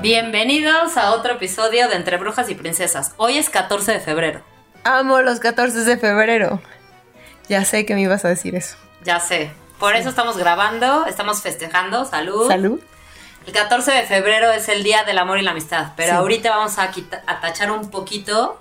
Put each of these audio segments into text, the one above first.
Bienvenidos a otro episodio de Entre Brujas y Princesas. Hoy es 14 de febrero. Amo los 14 de febrero. Ya sé que me ibas a decir eso. Ya sé. Por eso estamos grabando, estamos festejando. Salud. Salud. El 14 de febrero es el Día del Amor y la Amistad, pero Sí. ahorita vamos a, a tachar un poquito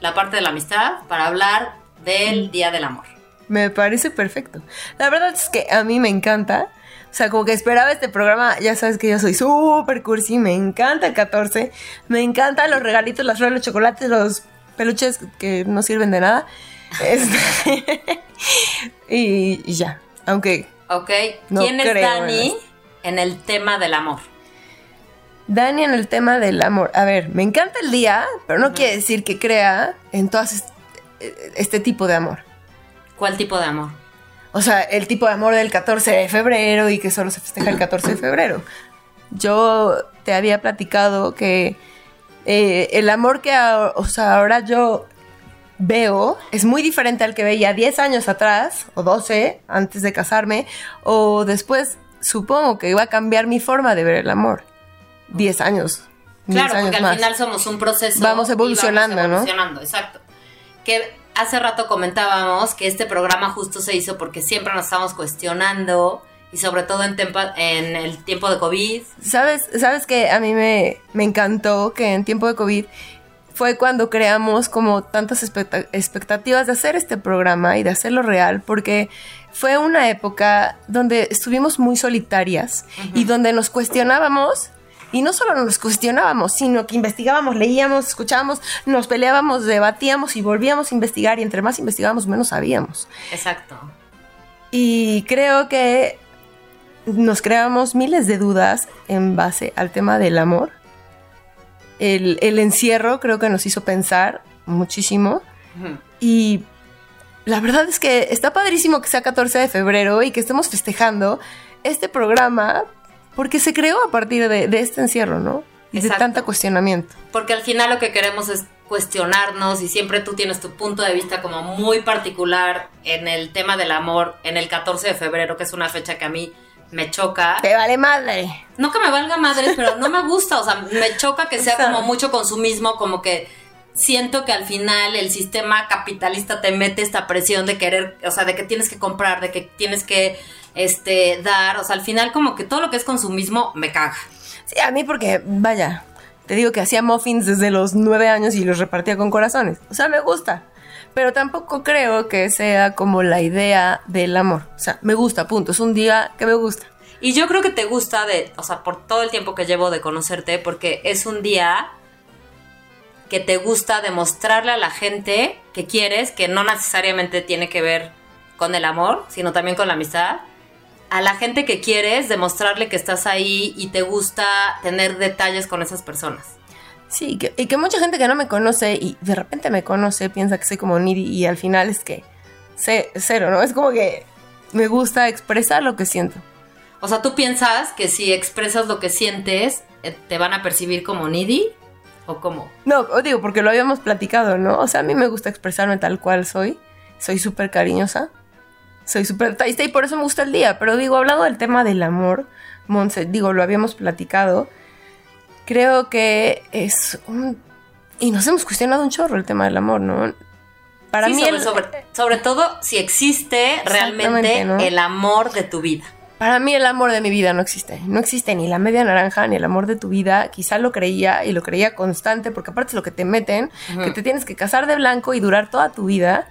la parte de la amistad para hablar del Día del Amor. Me parece perfecto. La verdad es que a mí me encanta. O sea, como que esperaba este programa. Ya sabes que yo soy súper cursi. Me encanta el 14. Me encantan los regalitos, las flores, los chocolates, los peluches que no sirven de nada. Este, y, y ya. Aunque ¿Ok? No ¿Quién es Dani en en el tema del amor? Dani en el tema del amor. A ver, me encanta el día, pero no quiere decir que crea en todo este tipo de amor. ¿Cuál tipo de amor? O sea, el tipo de amor del 14 de febrero y que solo se festeja el 14 de febrero. Yo te había platicado que eh, el amor que a- o sea, ahora yo veo es muy diferente al que veía 10 años atrás, o 12, antes de casarme, o después supongo que iba a cambiar mi forma de ver el amor. 10 años. 10 Claro, años porque al más. final somos un proceso. Vamos y evolucionando, ¿no? evolucionando, exacto. Que hace rato comentábamos que este programa justo se hizo porque siempre nos estamos cuestionando y sobre todo en, el tiempo de COVID. ¿Sabes, sabes que a mí me, me encantó que en tiempo de COVID fue cuando creamos como tantas expecta- expectativas de hacer este programa y de hacerlo real, porque fue una época donde estuvimos muy solitarias y donde nos cuestionábamos. Y no solo nos cuestionábamos, sino que investigábamos, leíamos, escuchábamos, nos peleábamos, debatíamos y volvíamos a investigar y entre más investigábamos menos sabíamos. Exacto. Y creo que nos creamos miles de dudas en base al tema del amor. El, el encierro creo que nos hizo pensar muchísimo. Y la verdad es que está padrísimo que sea 14 de febrero y que estemos festejando este programa porque se creó a partir de, de este encierro, ¿no? Y de Exacto. tanto cuestionamiento. Porque al final lo que queremos es cuestionarnos y siempre tú tienes tu punto de vista como muy particular en el tema del amor en el 14 de febrero, que es una fecha que a mí me choca. ¡Te vale madre! No que me valga madre, pero no me gusta, o sea, me choca que sea como mucho consumismo, como que siento que al final el sistema capitalista te mete esta presión de querer, o sea, de que tienes que comprar, de que tienes que este dar, o sea, al final como que todo lo que es consumismo me caga. Sí, a mí porque, vaya, te digo que hacía muffins desde los nueve años y los repartía con corazones. O sea, me gusta. Pero tampoco creo que sea como la idea del amor. O sea, me gusta, punto. Es un día que me gusta. Y yo creo que te gusta de, o sea, por todo el tiempo que llevo de conocerte, porque es un día que te gusta demostrarle a la gente que quieres, que no necesariamente tiene que ver con el amor, sino también con la amistad. A la gente que quieres, demostrarle que estás ahí y te gusta tener detalles con esas personas. Sí, que- y que mucha gente que no me conoce y de repente me conoce piensa que soy como needy y al final es que sé, cero, ¿no? Es como que me gusta expresar lo que siento. O sea, tú piensas que si expresas lo que sientes, eh, te van a percibir como needy o como... No, digo, porque lo habíamos platicado, ¿no? O sea, a mí me gusta expresarme tal cual soy. Soy súper cariñosa. Soy súper detallista y por eso me gusta el día. Pero digo, hablando del tema del amor, Monse, digo, lo habíamos platicado. Creo que es un... Y nos hemos cuestionado un chorro el tema del amor, ¿no? Para Sí, mí sobre, el- sobre, sobre todo si existe realmente el amor de tu vida. Para mí el amor de mi vida no existe. No existe ni la media naranja ni el amor de tu vida. Quizá lo creía y lo creía constante porque aparte es lo que te meten, que te tienes que casar de blanco y durar toda tu vida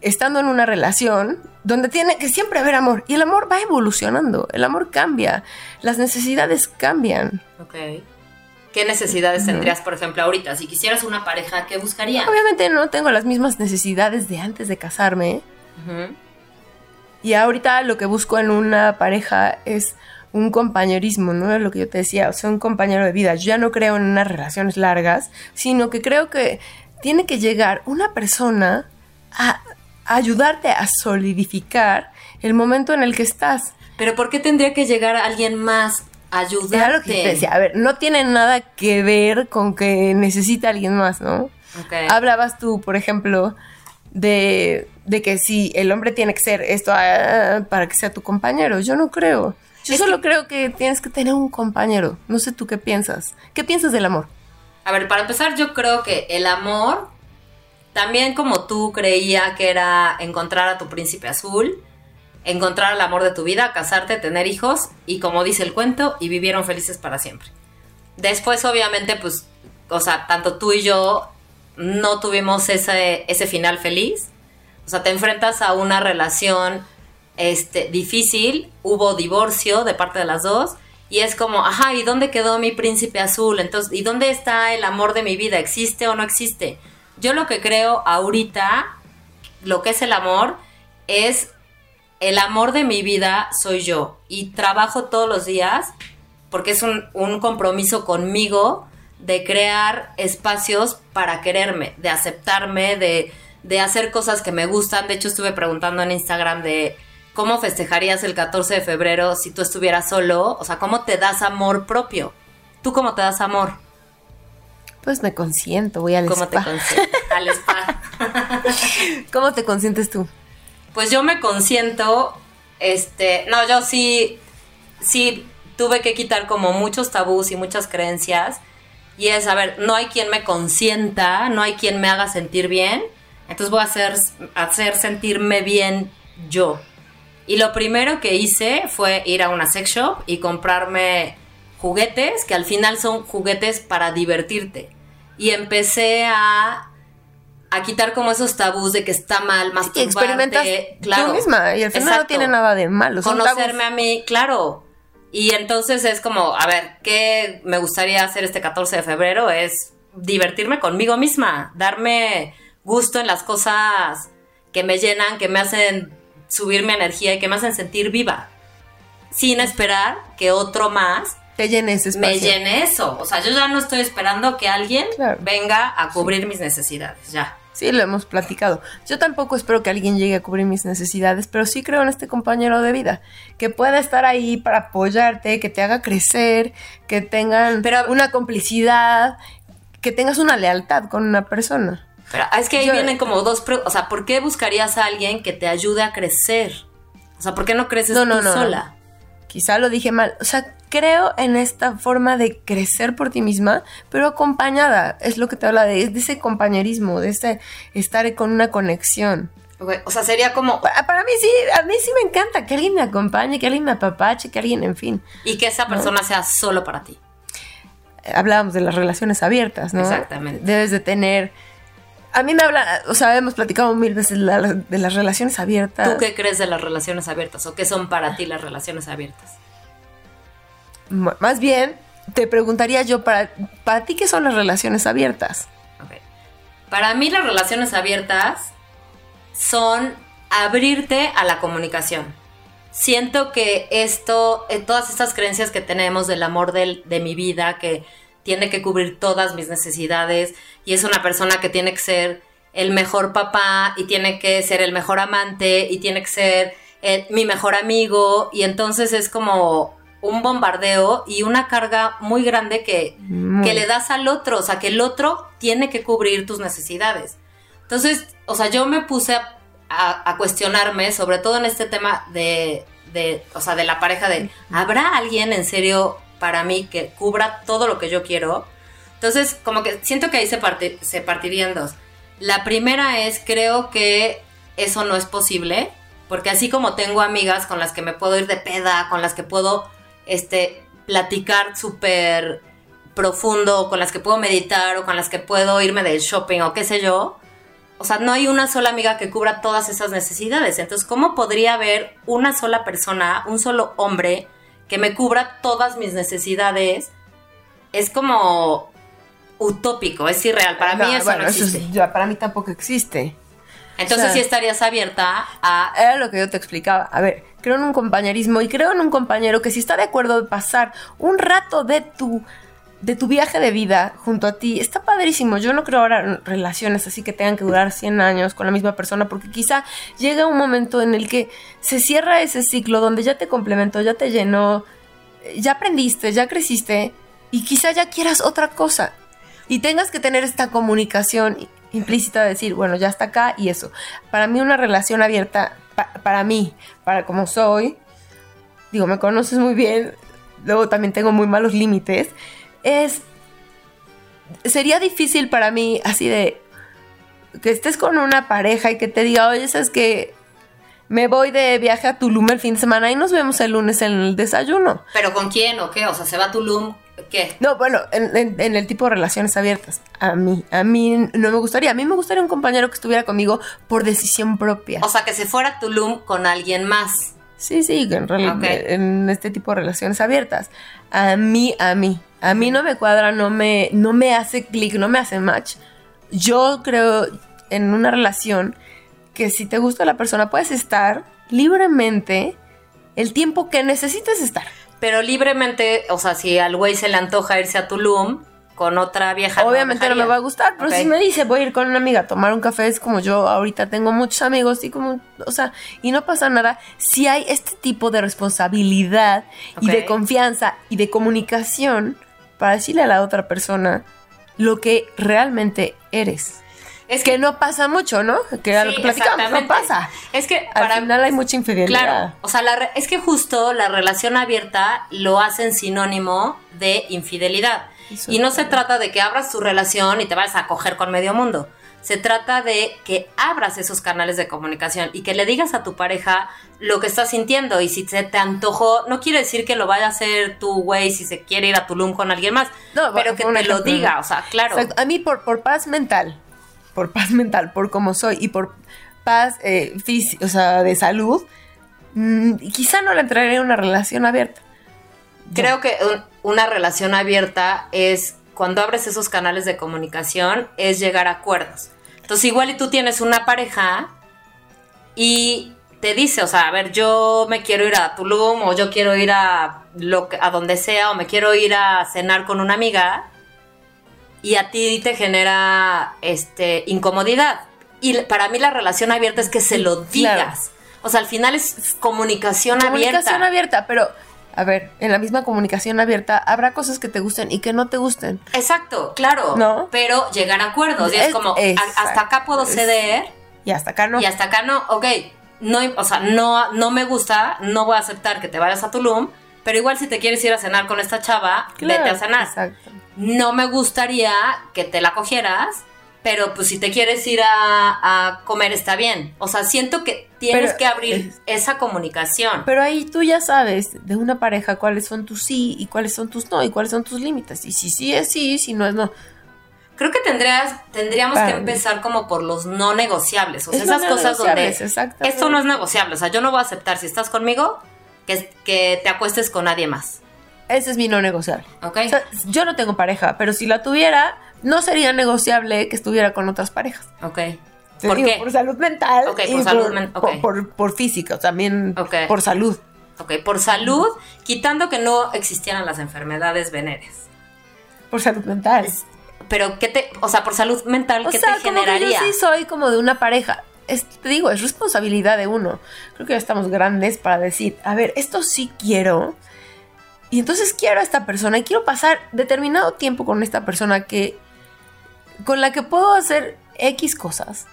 estando en una relación donde tiene que siempre haber amor. Y el amor va evolucionando, el amor cambia, las necesidades cambian. Ok. ¿Qué necesidades tendrías, por ejemplo, ahorita? Si quisieras una pareja, ¿qué buscarías? Obviamente no tengo las mismas necesidades de antes de casarme. Y ahorita lo que busco en una pareja es un compañerismo, ¿no? Es lo que yo te decía, o sea, un compañero de vida. Yo ya no creo en unas relaciones largas, sino que creo que tiene que llegar una persona a ayudarte a solidificar el momento en el que estás. Pero ¿por qué tendría que llegar alguien más a ayudarte? Era lo que te decía, a ver, no tiene nada que ver con que necesita alguien más, ¿no? Hablabas tú, por ejemplo, de, de que si el hombre tiene que ser esto ah, para que sea tu compañero. Yo no creo. Yo solo creo que tienes que tener un compañero. No sé tú qué piensas. ¿Qué piensas del amor? A ver, para empezar, yo creo que el amor, también como tú creía que era encontrar a tu príncipe azul, encontrar el amor de tu vida, casarte, tener hijos y como dice el cuento, y vivieron felices para siempre. Después, obviamente, pues, o sea, tanto tú y yo no tuvimos ese, ese final feliz. O sea, te enfrentas a una relación este, difícil, hubo divorcio de parte de las dos, y es como, ajá, ¿y dónde quedó mi príncipe azul? Entonces, ¿y dónde está el amor de mi vida? ¿Existe o no existe? Yo lo que creo ahorita, lo que es el amor, es el amor de mi vida soy yo, y trabajo todos los días, porque es un, un compromiso conmigo de crear espacios para quererme, de aceptarme, de, de hacer cosas que me gustan. De hecho, estuve preguntando en Instagram de ¿cómo festejarías el 14 de febrero si tú estuvieras solo? O sea, ¿cómo te das amor propio? ¿Tú cómo te das amor? Pues me consiento, voy al ¿Cómo spa. te consientes? Al spa. ¿Cómo te consientes tú? Pues yo me consiento, este, no, yo sí, sí tuve que quitar como muchos tabús y muchas creencias. Y es, a ver, no hay quien me consienta, no hay quien me haga sentir bien. Entonces voy a hacer, hacer sentirme bien yo. Y lo primero que hice fue ir a una sex shop y comprarme juguetes, que al final son juguetes para divertirte. Y empecé a, a quitar como esos tabús de que está mal, más Y experimentas tú misma y al final no tiene nada de malo. Conocerme tabús. a mí, claro. Y entonces es como, a ver, ¿qué me gustaría hacer este 14 de febrero? Es divertirme conmigo misma, darme gusto en las cosas que me llenan, que me hacen subir mi energía y que me hacen sentir viva. Sin esperar que otro más Te llene ese espacio. me llene eso. O sea, yo ya no estoy esperando que alguien Claro. venga a cubrir mis necesidades. Ya. Sí, lo hemos platicado. Yo tampoco espero que alguien llegue a cubrir mis necesidades, pero sí creo en este compañero de vida, que pueda estar ahí para apoyarte, que te haga crecer, que tengan Pero- una complicidad, que tengas una lealtad con una persona. Pero es que ahí Yo- vienen como dos... O sea, ¿por qué buscarías a alguien que te ayude a crecer? O sea, ¿por qué no creces No, no, tú no. sola? Quizá lo dije mal. O sea, creo en esta forma de crecer por ti misma, pero acompañada. Es lo que te habla de, de ese compañerismo, de ese estar con una conexión. O sea, sería como... Pa- Para mí sí, a mí sí me encanta que alguien me acompañe, que alguien me apapache, que alguien, en fin. Y que esa persona sea solo para ti. Hablábamos de las relaciones abiertas, ¿no? Exactamente. Debes de tener... A mí me habla, o sea, hemos platicado mil veces la- de las relaciones abiertas. ¿Tú qué crees de las relaciones abiertas? ¿O qué son para ti las relaciones abiertas? Más bien, te preguntaría yo, para, para ti, ¿qué son las relaciones abiertas? Para mí las relaciones abiertas son abrirte a la comunicación. Siento que esto, eh, todas estas creencias que tenemos del amor del- de mi vida, que tiene que cubrir todas mis necesidades y es una persona que tiene que ser el mejor papá y tiene que ser el mejor amante y tiene que ser eh, mi mejor amigo y entonces es como un bombardeo y una carga muy grande que, que le das al otro, o sea, que el otro tiene que cubrir tus necesidades. Entonces, o sea, yo me puse a, a- a cuestionarme, sobre todo en este tema de, de, o sea, de la pareja, de, ¿habrá alguien en serio para mí que cubra todo lo que yo quiero? Entonces, como que siento que ahí se, parte- se partiría en dos. La primera es, creo que eso no es posible, porque así como tengo amigas con las que me puedo ir de peda, con las que puedo este, platicar súper profundo, con las que puedo meditar o con las que puedo irme del shopping o qué sé yo, o sea, no hay una sola amiga que cubra todas esas necesidades. Entonces, ¿cómo podría haber una sola persona, un solo hombre, que me cubra todas mis necesidades? Es como utópico, es irreal. Para mí eso bueno, no eso es- existe. ya, para mí tampoco existe. Entonces, o sea- sí estarías abierta a Era lo que yo te explicaba. A ver, creo en un compañerismo y creo en un compañero que si está de acuerdo de pasar un rato de tu de tu viaje de vida junto a ti, está padrísimo. Yo no creo ahora relaciones así que tengan que durar 100 años con la misma persona, porque quizá llega un momento en el que se cierra ese ciclo donde ya te complementó, ya te llenó, ya aprendiste, ya creciste y quizá ya quieras otra cosa. Y tengas que tener esta comunicación implícita de decir, bueno, ya está acá y eso. Para mí una relación abierta, pa- para mí, para como soy, digo, me conoces muy bien, luego también tengo muy malos límites, es, sería difícil para mí así de que estés con una pareja y que te diga, oye, es que me voy de viaje a Tulum el fin de semana y nos vemos el lunes en el desayuno. ¿Pero con quién o qué? O sea, ¿se va a Tulum? ¿Qué? No, bueno, en, en, el tipo de relaciones abiertas. A mí, a mí no me gustaría. A mí me gustaría un compañero que estuviera conmigo por decisión propia. O sea, que se fuera a Tulum con alguien más. Sí, sí, en, en este tipo de relaciones abiertas. A mí, a mí. A mí no me cuadra, no me, no me hace clic, no me hace match. Yo creo en una relación que si te gusta la persona puedes estar libremente el tiempo que necesites estar. Pero libremente, o sea, si al güey se le antoja irse a Tulum con otra vieja. Obviamente no, me va a gustar, pero si me dice voy a ir con una amiga a tomar un café, es como yo ahorita tengo muchos amigos y como, o sea, y no pasa nada. Si hay este tipo de responsabilidad y de confianza y de comunicación para decirle a la otra persona lo que realmente eres. Es que, no pasa mucho, ¿no? Que lo que platicamos no pasa. Es que para al final hay mucha infidelidad. Claro, o sea, es que justo la relación abierta lo hacen sinónimo de infidelidad. y no se trata de que abras tu relación y te vayas a coger con medio mundo. Se trata de que abras esos canales de comunicación y que le digas a tu pareja lo que estás sintiendo. Y si se te antojó, no quiere decir que lo vaya a hacer tu güey si se quiere ir a Tulum con alguien más, no, pero que te lo diga, o sea, claro. a mí por, por paz mental, por paz mental, por cómo soy y por paz eh, física, o sea, de salud, mm, quizá no le entraré en una relación abierta. Creo que una relación abierta es cuando abres esos canales de comunicación, es llegar a acuerdos. Entonces, igual y tú tienes una pareja y te dice, o sea, a ver, yo me quiero ir a Tulum o yo quiero ir a, lo, a donde sea o me quiero ir a cenar con una amiga y a ti te genera este incomodidad. Y para mí la relación abierta es que se lo digas. O sea, al final es comunicación, abierta. Comunicación abierta, pero a ver, en la misma comunicación abierta habrá cosas que te gusten y que no te gusten. Exacto, claro. ¿No? Pero llegar a acuerdos. Y es, como, hasta acá puedo ceder. Y hasta acá no. Y hasta acá no. Ok, no, o sea, no, no me gusta, no voy a aceptar que te vayas a Tulum, pero igual si te quieres ir a cenar con esta chava, vete a cenar. Exacto no me gustaría que te la cogieras, pero pues si te quieres ir a, comer está bien. O sea, siento que tienes que abrir esa comunicación. Pero ahí tú ya sabes de una pareja cuáles son tus sí y cuáles son tus no y cuáles son tus límites. Y si sí es sí, si no es no. Creo que tendrías, tendríamos que empezar como por los no negociables. O sea, esas cosas donde esto no es negociable. O sea, yo no voy a aceptar si estás conmigo que, que te acuestes con nadie más. Ese es mi no negociable. Ok. yo no tengo pareja, pero si la tuviera, no sería negociable que estuviera con otras parejas. Ok. ¿Por qué? Por salud mental. Ok, por salud mental. Por, por, física, también por salud. Ok, por salud, quitando que no existieran las enfermedades venéreas. Por salud mental. Pero, ¿qué te, o sea, por salud mental, ¿qué te generaría? yo sí soy como de una pareja. te digo, es responsabilidad de uno. Creo que ya estamos grandes para decir, a ver, esto sí quiero, y entonces quiero a esta persona y quiero pasar determinado tiempo con esta persona que con la que puedo hacer X cosas.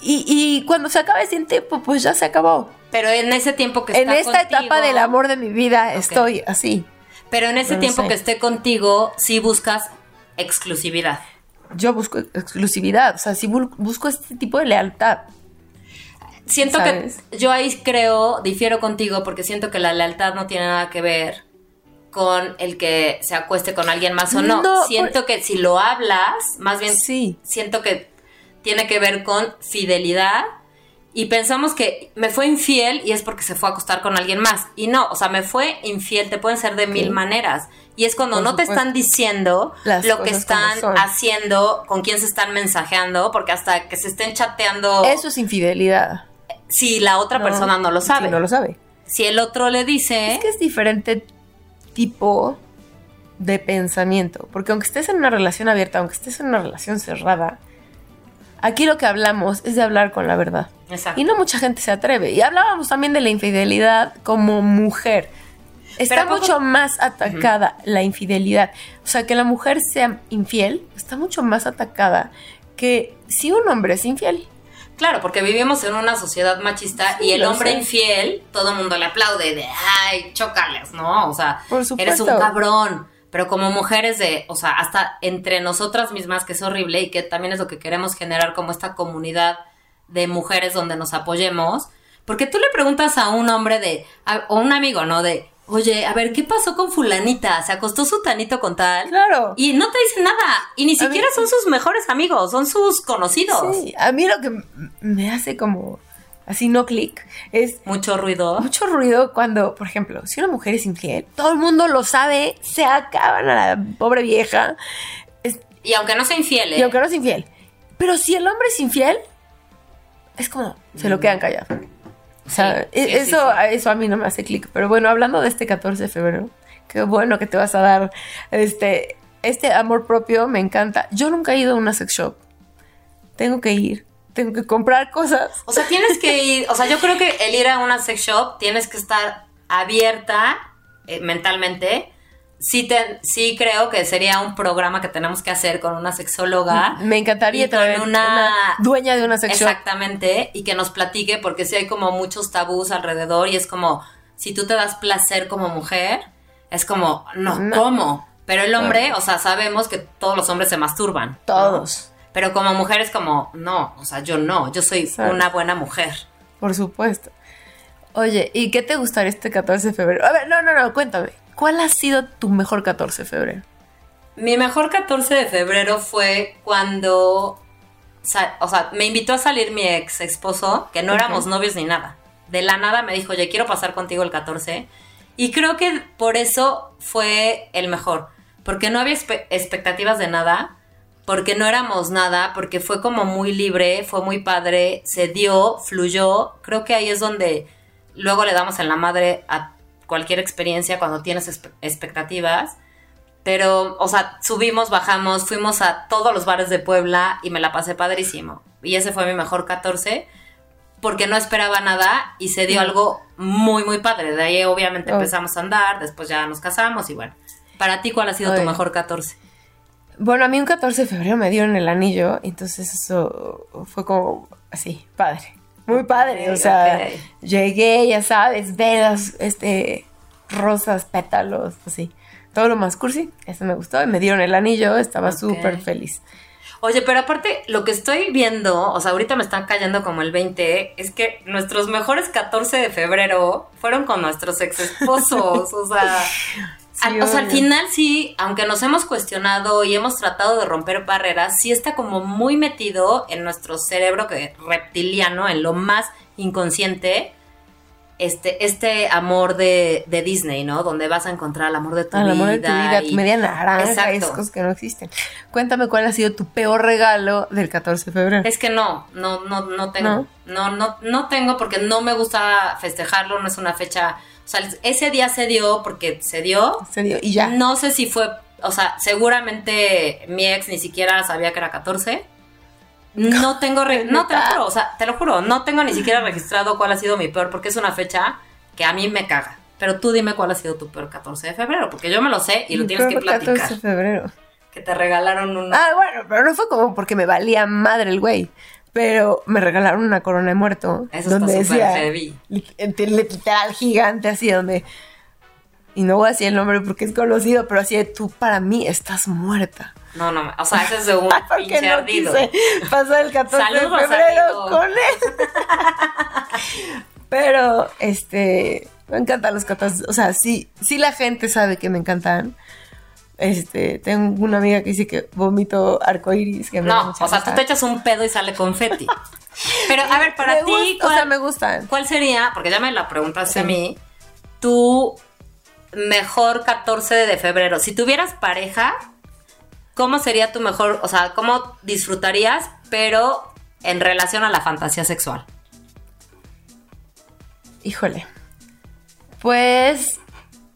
Y, cuando se acabe ese tiempo, pues ya se acabó. Pero en ese tiempo que En esta etapa del amor de mi vida estoy así. Pero en ese tiempo que esté contigo, sí buscas exclusividad. Yo busco exclusividad, o sea, sí busco este tipo de lealtad. Siento que yo ahí creo, difiero contigo porque siento que la lealtad no tiene nada que ver con el que se acueste con alguien más o no. siento que si lo hablas, más bien sí. siento que tiene que ver con fidelidad y pensamos que me fue infiel y es porque se fue a acostar con alguien más. Y no, o sea, me fue infiel, te pueden ser de mil maneras. Y es cuando no te están diciendo lo que están haciendo, con quién se están mensajeando, porque hasta que se estén chateando. Eso es infidelidad si la otra persona no lo sabe. Si no lo sabe. Si el otro le dice... Es que es diferente tipo de pensamiento, porque aunque estés en una relación abierta, aunque estés en una relación cerrada, aquí lo que hablamos es de hablar con la verdad. Exacto. Y no mucha gente se atreve. Y hablábamos también de la infidelidad como mujer. Está mucho más atacada la infidelidad. O sea, que la mujer sea infiel está mucho más atacada que si un hombre es infiel. Claro, porque vivimos en una sociedad machista Sí, y el hombre sé. infiel, todo el mundo le aplaude de, ay, chócales, ¿no? O sea, eres un cabrón. Pero como mujeres de, o sea, hasta entre nosotras mismas, que es horrible y que también es lo que queremos generar como esta comunidad de mujeres donde nos apoyemos. Porque tú le preguntas a un hombre de, a- o un amigo, ¿no? De, oye, a ver, ¿qué pasó con fulanita? ¿Se acostó su tanito con tal? Claro. Y no te dicen nada. Y ni mí- siquiera son sus mejores amigos, son sus conocidos. Sí, a mí lo que me hace como así no clic es Mucho ruido. mucho ruido cuando, por ejemplo, si una mujer es infiel, todo el mundo lo sabe, se acaban a la pobre vieja, es- Y aunque no sea infiel, ¿eh? y aunque no es infiel. Pero si el hombre es infiel, es como, se lo quedan callados. O sea, Sí, e- sí, eso, sí. eso a mí no me hace clic. Pero bueno, hablando de este 14 de febrero, qué bueno que te vas a dar este, este amor propio, me encanta. Yo nunca he ido a una sex shop. Tengo que ir, tengo que comprar cosas. O sea, tienes que ir, o sea, yo creo que el ir a una sex shop tienes que estar abierta eh, mentalmente. Sí, te, sí creo que sería un programa que tenemos que hacer con una sexóloga. Me encantaría Y con una- una dueña de una sex shop. Exactamente, y que nos platique, porque sí hay como muchos tabús alrededor y es como, si tú te das placer como mujer, es como, no, No. ¿cómo? Pero el hombre, o sea, sabemos que todos los hombres se masturban. ¿no? Todos, Pero como mujer es como, no, o sea, yo no, yo soy una buena mujer. por supuesto. Oye, ¿y qué te gustaría este 14 de febrero? A ver, no, no, no, cuéntame. ¿Cuál ha sido tu mejor 14 de febrero? Mi mejor 14 de febrero fue cuando, o sea, me invitó a salir mi ex esposo, que no éramos novios ni nada. De la nada me dijo, oye, quiero pasar contigo el 14. Y creo que por eso fue el mejor, porque no había expectativas de nada, porque no éramos nada, porque fue como muy libre, fue muy padre, se dio, fluyó. Creo que ahí es donde luego le damos en la madre a cualquier experiencia cuando tienes expectativas. Pero, o sea, subimos, bajamos, fuimos a todos los bares de Puebla y me la pasé padrísimo. Y ese fue mi mejor 14 porque no esperaba nada y se dio algo muy, muy padre. De ahí obviamente Oh. empezamos a andar, después ya nos casamos y bueno. Para ti, ¿cuál ha sido tu mejor 14? Bueno, a mí un 14 de febrero me dieron el anillo, entonces eso fue como así, padre. Muy padre, o sea, llegué, ya sabes, velas, este, rosas, pétalos, así. Todo lo más cursi, eso me gustó, y me dieron el anillo, estaba Ok. súper feliz. Oye, pero aparte, lo que estoy viendo, o sea, ahorita me están cayendo como el 20, es que nuestros mejores 14 de febrero fueron con nuestros ex esposos, o sea... Sí, o sea, al final sí, aunque nos hemos cuestionado y hemos tratado de romper barreras, sí está como muy metido en nuestro cerebro que reptiliano, en lo más inconsciente, este, este amor de, de Disney, ¿no? Donde vas a encontrar el amor de tu vida. amor de tu vida, y- tu media naranja, Exacto. esas cosas que no existen. Cuéntame cuál ha sido tu peor regalo del 14 de febrero. Es que no, no, no, no tengo. No, no, no tengo porque no me gusta festejarlo, no es una fecha. O sea, ese día se dio porque se dio. En serio, y ya. No sé si fue, o sea, seguramente mi ex ni siquiera sabía que era 14. No tengo, re- no te lo juro, o sea, te lo juro, no tengo ni siquiera registrado cuál ha sido mi peor porque es una fecha que a mí me caga. Pero tú dime cuál ha sido tu peor 14 de febrero, porque yo me lo sé y lo Mi tienes que peor 14 platicar. de febrero. Que te regalaron un... Ah, bueno, pero no fue como porque me valía madre el güey. Pero me regalaron una corona de muerto. Eso está donde súper decía, heavy. li- Literal gigante, así donde. Y no voy a decir el nombre porque es conocido, pero así de tú para mí estás muerta. No, no, o sea, ese es de un pinche no ardido. pasar el 14 Saludos, de febrero con él. pero, este. Me encantan los 14. O sea, sí, sí la gente sabe que me encantan. Este, tengo una amiga que dice que vomito arcoiris. Que me No, o sea, tú te echas un pedo y sale confeti. Pero, a ver, para ti, o ¿cuál, sea, me gustan. cuál sería, porque ya me la preguntaste Sí. a mí, tu mejor 14 de febrero? Si tuvieras pareja, ¿cómo sería tu mejor, o sea, cómo disfrutarías, pero en relación a la fantasía sexual? Híjole. Pues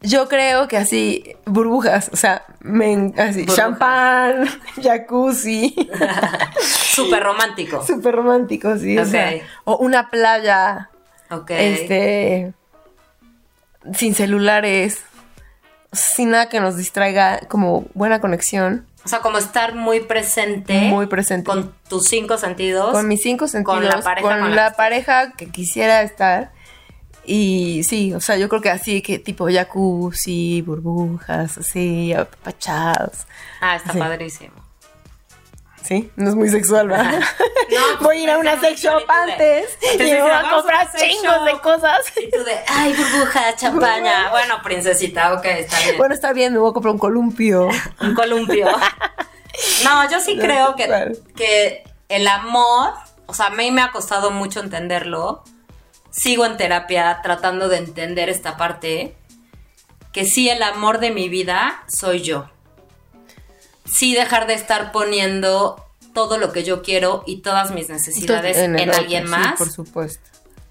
yo creo que así, burbujas, o sea, me, así, champán, jacuzzi, Súper romántico. súper romántico, sí, o sea, Ok. o una playa, Ok. este, sin celulares, sin nada que nos distraiga, como buena conexión, O sea, como estar muy presente. Muy presente. Con tus cinco sentidos. Con mis cinco sentidos. Con la pareja. Con, con la, pareja que quisiera estar. Y sí, o sea, yo creo que así, que tipo jacuzzi, burbujas, así, apapachados. Ah, está padrísimo. Sí, no es muy sexual, ¿verdad? No, voy a ir a una sex shop antes y me voy a comprar chingos de cosas. Y tú de, ay, burbuja, champaña. Bueno, princesita, ok, está bien. Bueno, está bien, me voy a comprar un columpio. Un columpio. No, yo sí No, creo que, que el amor, o sea, a mí me ha costado mucho entenderlo. Sigo en terapia tratando de entender esta parte. Que sí, el amor de mi vida soy yo. Sí, dejar de estar poniendo todo lo que yo quiero y todas mis necesidades en, otro, alguien sí, más. por supuesto.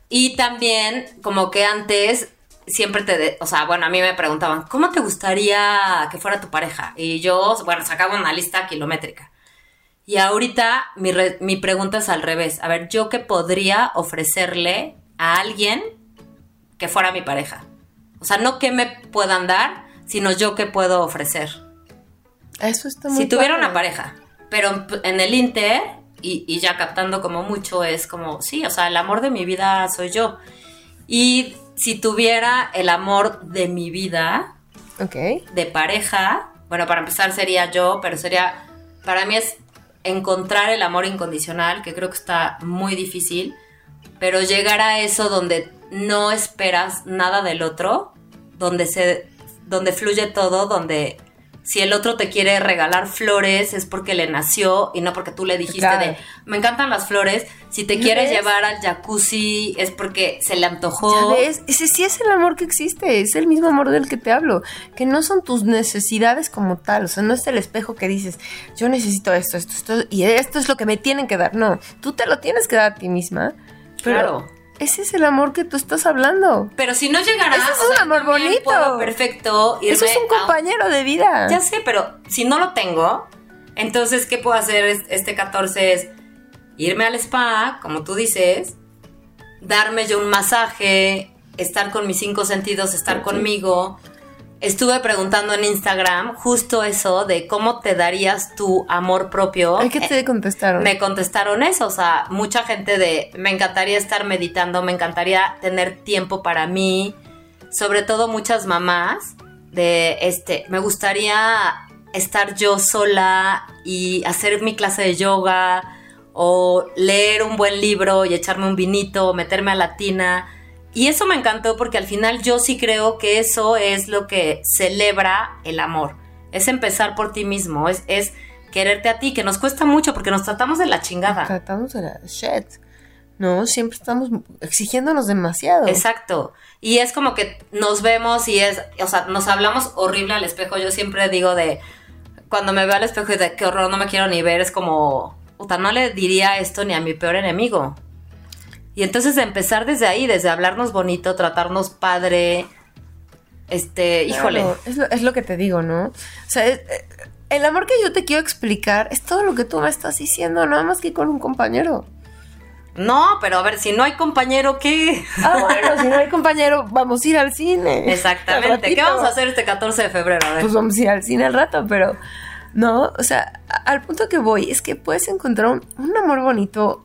Y también, como que antes siempre te, de- o sea, bueno, a mí me preguntaban, ¿cómo te gustaría que fuera tu pareja? Y yo, bueno, sacaba una lista kilométrica. Y ahorita mi, re- mi pregunta es al revés. A ver, ¿yo qué podría ofrecerle a alguien que fuera mi pareja? O sea, no qué me puedan dar, sino yo qué puedo ofrecer Eso está muy si tuviera padre. una pareja, pero en el Inter, y, y ya captando como mucho, es como, sí, o sea, el amor de mi vida soy yo. Y si tuviera el amor de mi vida, Ok. de pareja, bueno, para empezar sería yo, pero sería, para mí es encontrar el amor incondicional, que creo que está muy difícil, pero llegar a eso donde no esperas nada del otro, donde se, donde fluye todo, donde si el otro te quiere regalar flores es porque le nació y no porque tú le dijiste Claro. de, me encantan las flores, si te ¿Ya quieres ves? llevar al jacuzzi es porque se le antojó. ¿Sabes? Ese sí es el amor que existe, es el mismo amor del que te hablo, que no son tus necesidades como tal, o sea, no es el espejo que dices, yo necesito esto, esto, esto, y esto es lo que me tienen que dar, no, tú te lo tienes que dar a ti misma, pero Claro. ese es el amor que tú estás hablando. Pero si no llegara, Ese es un sea, amor bonito. puedo perfecto. Eso es un a compañero de vida. Ya sé, pero si no lo tengo, entonces, ¿qué puedo hacer es- este 14? Es irme al spa, como tú dices, darme yo un masaje, estar con mis cinco sentidos, estar conmigo. Estuve preguntando en Instagram justo eso de cómo te darías tu amor propio. ¿qué te contestaron? Me contestaron eso, o sea, mucha gente de, me encantaría estar meditando, me encantaría tener tiempo para mí, sobre todo muchas mamás de, este, me gustaría estar yo sola y hacer mi clase de yoga o leer un buen libro y echarme un vinito, meterme a la tina. Y eso me encantó porque al final yo sí creo que eso es lo que celebra el amor. Es empezar por ti mismo, es, es quererte a ti, que nos cuesta mucho porque nos tratamos de la chingada. Tratamos de la shit. No, siempre estamos exigiéndonos demasiado. Exacto. Y es como que nos vemos y es, o sea, nos hablamos horrible al espejo. Yo siempre digo de, cuando me veo al espejo y de qué horror, no me quiero ni ver, es como, puta, no le diría esto ni a mi peor enemigo. Y entonces empezar desde ahí, desde hablarnos bonito, tratarnos padre, este, híjole. Es, lo, es lo que te digo, ¿no? O sea, es- eh, el amor que yo te quiero explicar es todo lo que tú me estás diciendo, nada más que con un compañero. No, pero a ver, si no hay compañero, ¿qué? Ah, bueno, si no hay compañero, vamos a ir al cine. Exactamente. ¿Qué vamos a hacer este 14 de febrero? A ver. Pues vamos a ir al cine al rato, pero no, o sea, al punto que voy es que puedes encontrar un, un amor bonito,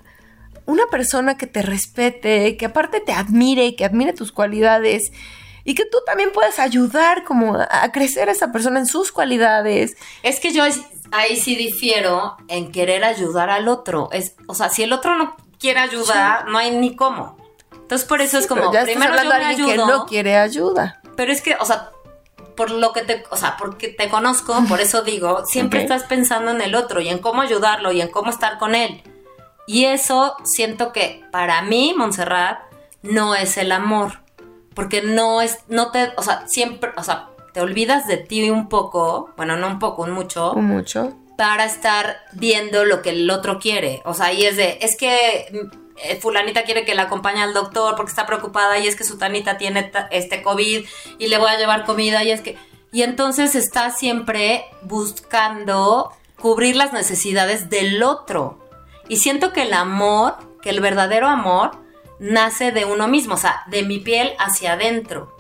una persona que te respete, que aparte te admire, que admire tus cualidades y que tú también puedas ayudar como a, crecer a esa persona en sus cualidades. Es que yo es- ahí sí difiero en querer ayudar al otro. Es, o sea, si el otro no quiere ayuda, no hay ni cómo. Entonces por eso es como, ya primero yo me ayudo, que no quiere ayuda. pero es que, o sea, por lo que te, o sea, porque te conozco, por eso digo, siempre estás pensando en el otro y en cómo ayudarlo y en cómo estar con él. Y eso siento que para mí, Montserrat, no es el amor. Porque no es, no te, o sea, siempre, o sea, te olvidas de ti un poco, bueno, no un poco, un mucho, O mucho. para estar viendo lo que el otro quiere. O sea, y es de, es que eh, fulanita quiere que la acompañe al doctor porque está preocupada y es que su tanita tiene este COVID y le voy a llevar comida y es que... Y entonces está siempre buscando cubrir las necesidades del otro. Y siento que el amor, que el verdadero amor, nace de uno mismo, o sea, de mi piel hacia adentro.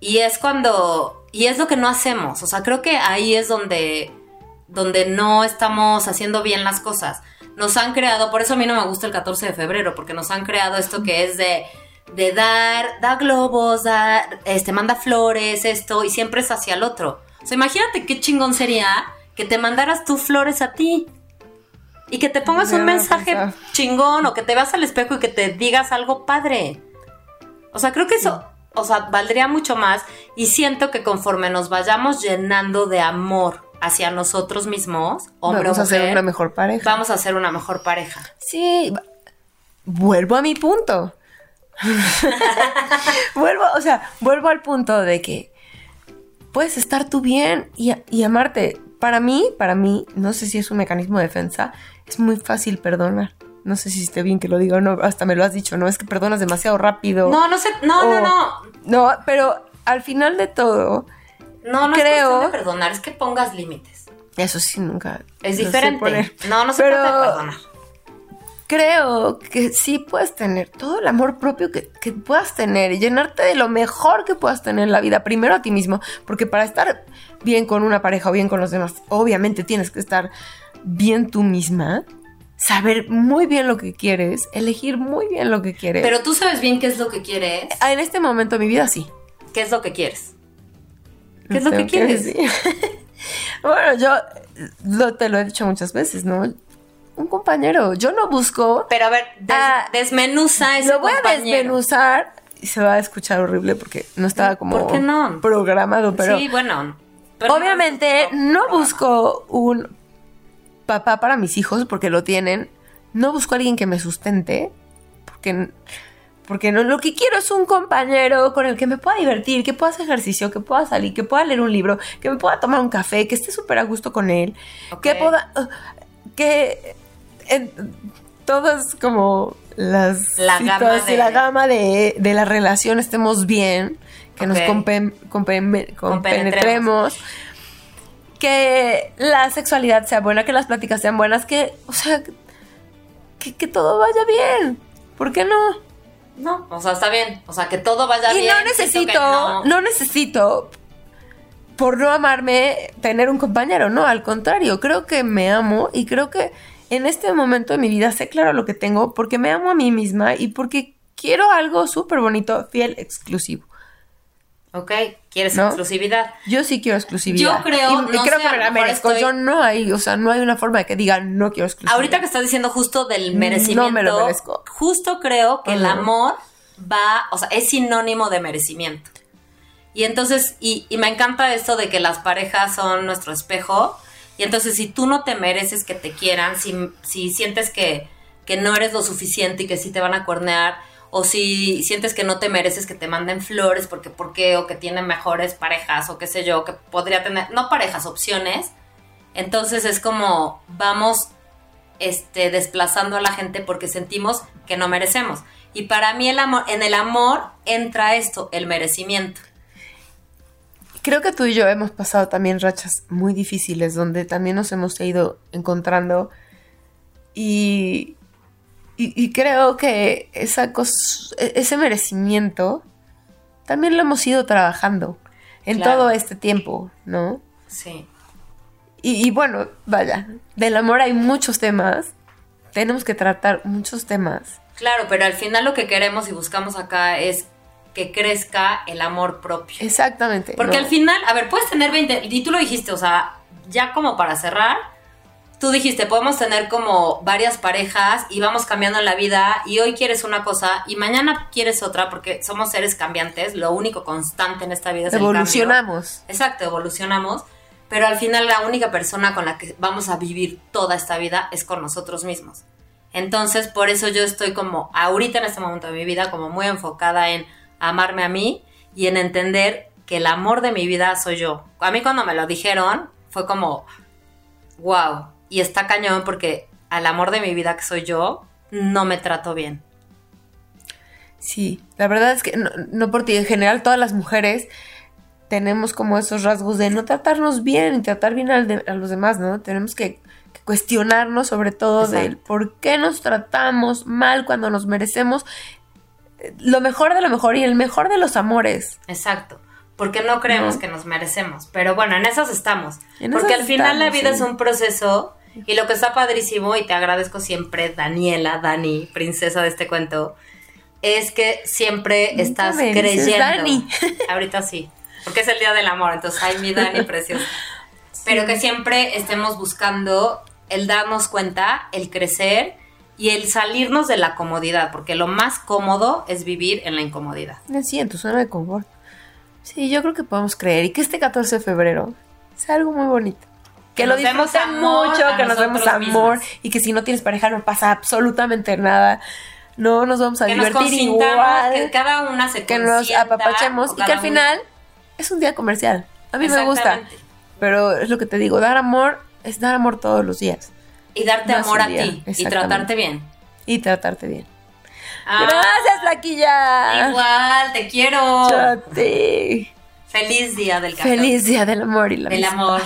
Y es cuando... Y es lo que no hacemos. O sea, creo que ahí es donde donde no estamos haciendo bien las cosas. Nos han creado, por eso a mí no me gusta el 14 de febrero, porque nos han creado esto que es de, de dar, da globos, da, este, manda flores, esto, y siempre es hacia el otro. O sea, imagínate qué chingón sería que te mandaras tú flores a ti. Y que te pongas un mensaje chingón o que te veas al espejo y que te digas algo padre. O sea, creo que eso, o sea, valdría mucho más y siento que conforme nos vayamos llenando de amor hacia nosotros mismos, hombre Vamos o a ser una mejor pareja. vamos a ser una mejor pareja. Sí, vuelvo a mi punto. vuelvo, o sea, vuelvo al punto de que puedes estar tú bien y, y amarte. Para mí, para mí, no sé si es un mecanismo de defensa, es muy fácil perdonar. No sé si esté bien que lo diga o no, hasta me lo has dicho, ¿no? Es que perdonas demasiado rápido. No, no sé, no, no, o- no. No, pero al final de todo, No, no Creo- es de perdonar, es que pongas límites. eso sí nunca. Es diferente. poner. No, no se Pero- trata de perdonar. creo que sí puedes tener todo el amor propio que, que puedas tener y llenarte de lo mejor que puedas tener en la vida, primero a ti mismo, porque para estar bien con una pareja o bien con los demás, obviamente tienes que estar bien tú misma, saber muy bien lo que quieres, elegir muy bien lo que quieres. Pero tú sabes bien qué es lo que quieres. En este momento de mi vida sí. ¿Qué es lo que quieres? ¿Qué es lo que quieres? bueno, yo lo- te lo he dicho muchas veces, ¿no? Un compañero, yo no busco Pero a ver, des- Ah, desmenuza ese Lo voy a desmenuzar y se va a escuchar horrible porque no estaba como ¿Por qué no? programado, pero sí, bueno. pero obviamente no- no busco un papá para mis hijos porque lo tienen. No busco a alguien que me sustente porque porque no lo que quiero es un compañero con el que me pueda divertir, que pueda hacer ejercicio, que pueda salir, que pueda leer un libro, que me pueda tomar un café, que esté súper a gusto con él, que pueda uh, que en todas como las La gama de- la gama de, de la relación estemos bien, que nos compen- compen- Compenetremos. compenetremos, que la sexualidad sea buena, que las pláticas sean buenas, que, o sea, que, que todo vaya bien. ¿Por qué no? No, o sea, está bien. O sea, que todo vaya y bien. no siento necesito, no. no. necesito, por no amarme, tener un compañero. No, al contrario, creo que me amo y creo que en este momento de mi vida sé claro lo que tengo porque me amo a mí misma y porque quiero algo súper bonito, fiel, exclusivo. Ok, quieres ¿No? exclusividad. Yo sí quiero exclusividad. Yo creo, y, no creo que me la merezco. estoy- Yo no hay, o sea, no hay una forma de que diga no quiero exclusividad. Ahorita que estás diciendo justo del No merecimiento, me lo merezco. justo creo que el amor va, o sea, es sinónimo de merecimiento. Y entonces, y, y me encanta esto de que las parejas son nuestro espejo. Y entonces, si tú no te mereces que te quieran, si, si sientes que, que no eres lo suficiente y que sí te van a cuernear, o si sientes que no te mereces que te manden flores porque, por qué, o que tienen mejores parejas, o qué sé yo, que podría tener, no parejas, opciones, entonces es como vamos este, desplazando a la gente porque sentimos que no merecemos. Y para mí el amor, en el amor entra esto, el merecimiento. Creo que tú y yo hemos pasado también rachas muy difíciles donde también nos hemos ido encontrando y, y, y creo que esa e- ese merecimiento también lo hemos ido trabajando en Claro. todo este tiempo, ¿no? Sí. Y, y bueno, vaya, del amor hay muchos temas, tenemos que tratar muchos temas. Claro, pero al final lo que queremos y buscamos acá es que crezca el amor propio. Exactamente. Porque ¿no? al final, a ver, puedes tener 20, y tú lo dijiste, o sea, ya como para cerrar, tú dijiste, podemos tener como varias parejas y vamos cambiando en la vida y hoy quieres una cosa y mañana quieres otra porque somos seres cambiantes, lo único constante en esta vida es el evolucionamos. Exacto, evolucionamos, pero al final la única persona con la que vamos a vivir toda esta vida es con nosotros mismos. Entonces, por eso yo estoy como ahorita en este momento de mi vida como muy enfocada en amarme a mí y en entender que el amor de mi vida soy yo. A mí cuando me lo dijeron fue como wow, y está cañón porque al amor de mi vida que soy yo no me trato bien. Sí, la verdad es que no, no por ti, en general todas las mujeres tenemos como esos rasgos de no tratarnos bien y tratar bien al de- a los demás, ¿no? Tenemos que, que cuestionarnos sobre todo Exacto. del por qué nos tratamos mal cuando nos merecemos eh, lo mejor de lo mejor y el mejor de los amores. Exacto. Porque no creemos No. que nos merecemos. Pero bueno, en esas estamos. En porque esas al final la vida sí. es un proceso y lo que está padrísimo, y te agradezco siempre, Daniela, Dani, princesa de este cuento, es que siempre Nunca estás me dices creyendo. Dani. Ahorita sí, porque es el día del amor, entonces, ay, mi Dani preciosa. Pero que siempre estemos buscando el darnos cuenta, el crecer y el salirnos de la comodidad, porque lo más cómodo es vivir en la incomodidad. Sí, en tu zona de confort. Sí, yo creo que podemos creer y que este 14 de febrero sea algo muy bonito. Que, Que lo disfruten mucho, que nos demos nosotros amor mismos. y que si no tienes pareja no pasa absolutamente nada. No nos vamos a Que divertir igual. que cada una se que nos apapachemos y que al final es un día comercial. A mí me gusta. Pero es lo que te digo, dar amor es dar amor todos los días Y darte No amor a ti y tratarte bien. y tratarte bien. Ah, Gracias, Flaquilla. Igual, te quiero. Chate. Feliz día del 14. Feliz día del amor y la Del amistad. amor.